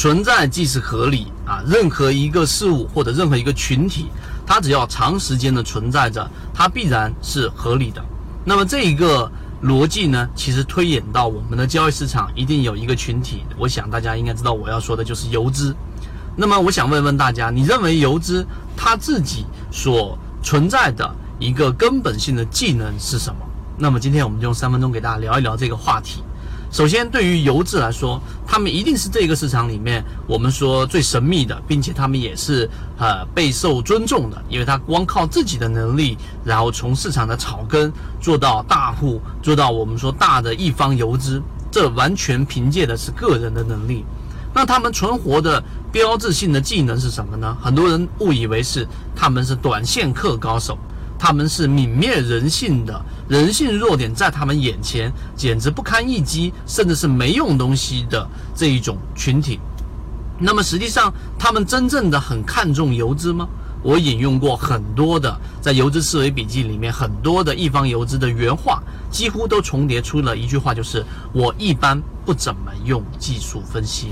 存在即是合理啊。任何一个事物或者任何一个群体，它只要长时间的存在着，它必然是合理的。那么这一个逻辑呢，其实推演到我们的交易市场，一定有一个群体。我想大家应该知道，我要说的就是游资。那么我想问问大家，你认为游资它自己所存在的一个根本性的技能是什么？那么今天我们就用三分钟给大家聊一聊这个话题。首先，对于游资来说，他们一定是这个市场里面我们说最神秘的，并且他们也是呃备受尊重的，因为他光靠自己的能力，然后从市场的草根做到大户，做到我们说大的一方游资，这完全凭借的是个人的能力。那他们存活的标志性的技能是什么呢？很多人误以为是他们是短线客高手。他们是泯灭人性的，人性弱点在他们眼前简直不堪一击，甚至是没用东西的这一种群体。那么实际上，他们真正的很看重游资吗？我引用过很多的在游资思维笔记里面很多的一方游资的原话，几乎都重叠出了一句话，就是我一般不怎么用技术分析。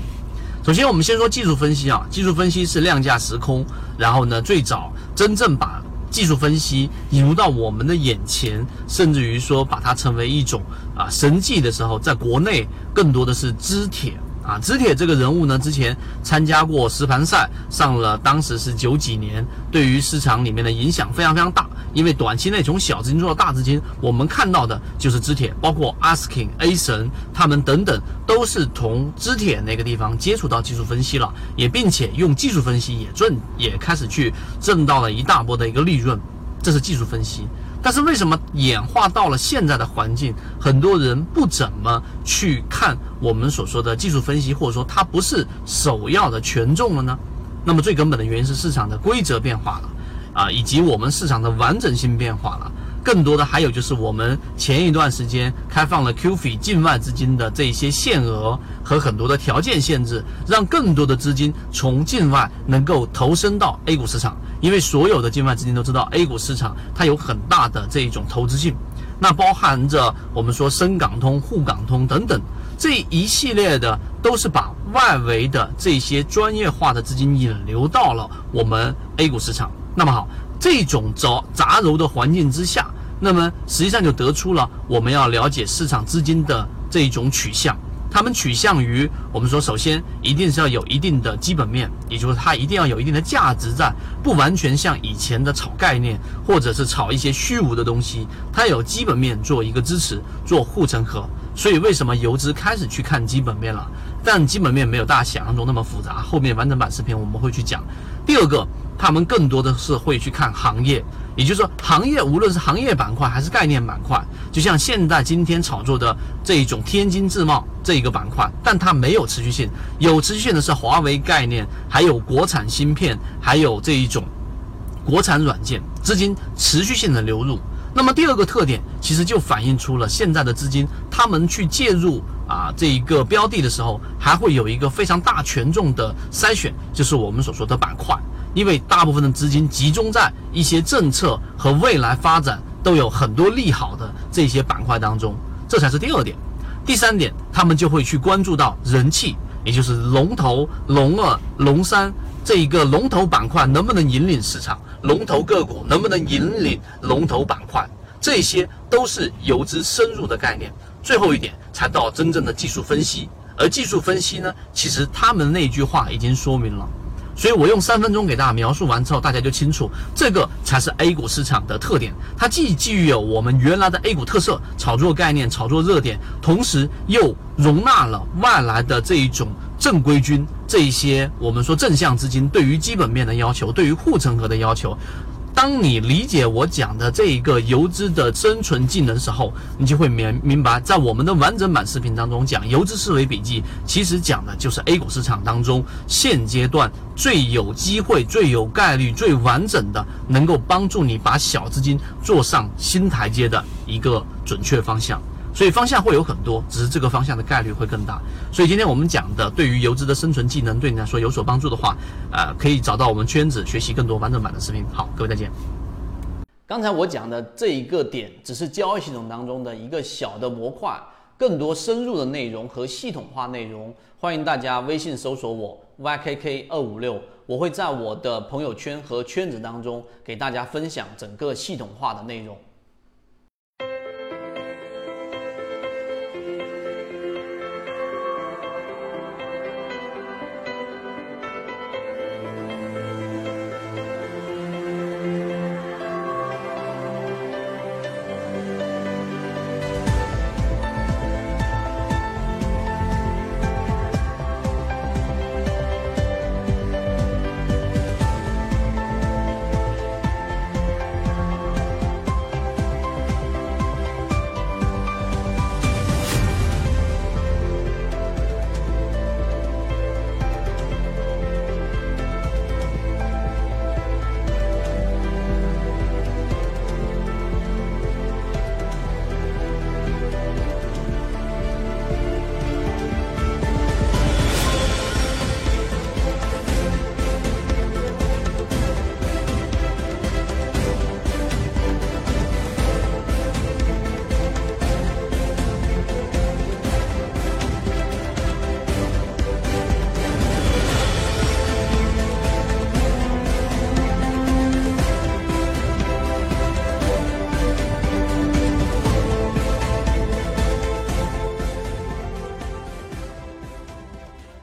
首先，我们先说技术分析啊，技术分析是量价时空，然后呢，最早真正把技术分析引入到我们的眼前，甚至于说把它成为一种啊神技的时候，在国内更多的是知铁。啊，知铁这个人物呢，之前参加过实盘赛，上了当时是九几年，对于市场里面的影响非常非常大。因为短期内从小资金做到大资金，我们看到的就是知铁，包括 Asking、A 神他们等等，都是从知铁那个地方接触到技术分析了，也并且用技术分析也赚，也开始去挣到了一大波的一个利润，这是技术分析。但是为什么演化到了现在的环境，很多人不怎么去看我们所说的技术分析，或者说它不是首要的权重了呢？那么最根本的原因是市场的规则变化了，啊，以及我们市场的完整性变化了。更多的还有就是我们前一段时间开放了 QF 境外资金的这些限额和很多的条件限制，让更多的资金从境外能够投身到 A 股市场。因为所有的境外资金都知道 A 股市场它有很大的这一种投资性，那包含着我们说深港通、沪港通等等这一系列的，都是把外围的这些专业化的资金引流到了我们 A 股市场。那么好。这种杂杂糅的环境之下，那么实际上就得出了我们要了解市场资金的这一种取向。他们取向于我们说，首先一定是要有一定的基本面，也就是它一定要有一定的价值在，不完全像以前的炒概念或者是炒一些虚无的东西，它有基本面做一个支持，做护城河。所以为什么游资开始去看基本面了？但基本面没有大家想象中那么复杂。后面完整版视频我们会去讲。第二个。他们更多的是会去看行业，也就是说，行业无论是行业板块还是概念板块，就像现在今天炒作的这一种天津自贸这一个板块，但它没有持续性，有持续性的是华为概念，还有国产芯片，还有这一种国产软件资金持续性的流入。那么第二个特点，其实就反映出了现在的资金，他们去介入啊这一个标的的时候，还会有一个非常大权重的筛选，就是我们所说的板块。因为大部分的资金集中在一些政策和未来发展都有很多利好的这些板块当中，这才是第二点。第三点，他们就会去关注到人气，也就是龙头、龙二、龙三这一个龙头板块能不能引领市场，龙头个股能不能引领龙头板块，这些都是游资深入的概念。最后一点才到真正的技术分析，而技术分析呢，其实他们那句话已经说明了。所以我用三分钟给大家描述完之后，大家就清楚，这个才是 A 股市场的特点。它既具有我们原来的 A 股特色，炒作概念、炒作热点，同时又容纳了外来的这一种正规军，这一些我们说正向资金对于基本面的要求，对于护城河的要求。当你理解我讲的这一个游资的生存技能时候，你就会明明白，在我们的完整版视频当中讲游资思维笔记，其实讲的就是 A 股市场当中现阶段最有机会、最有概率、最完整的，能够帮助你把小资金做上新台阶的一个准确方向。所以方向会有很多，只是这个方向的概率会更大。所以今天我们讲的，对于游资的生存技能，对你来说有所帮助的话，呃，可以找到我们圈子学习更多完整版的视频。好，各位再见。刚才我讲的这一个点，只是交易系统当中的一个小的模块，更多深入的内容和系统化内容，欢迎大家微信搜索我 ykk 二五六，我会在我的朋友圈和圈子当中给大家分享整个系统化的内容。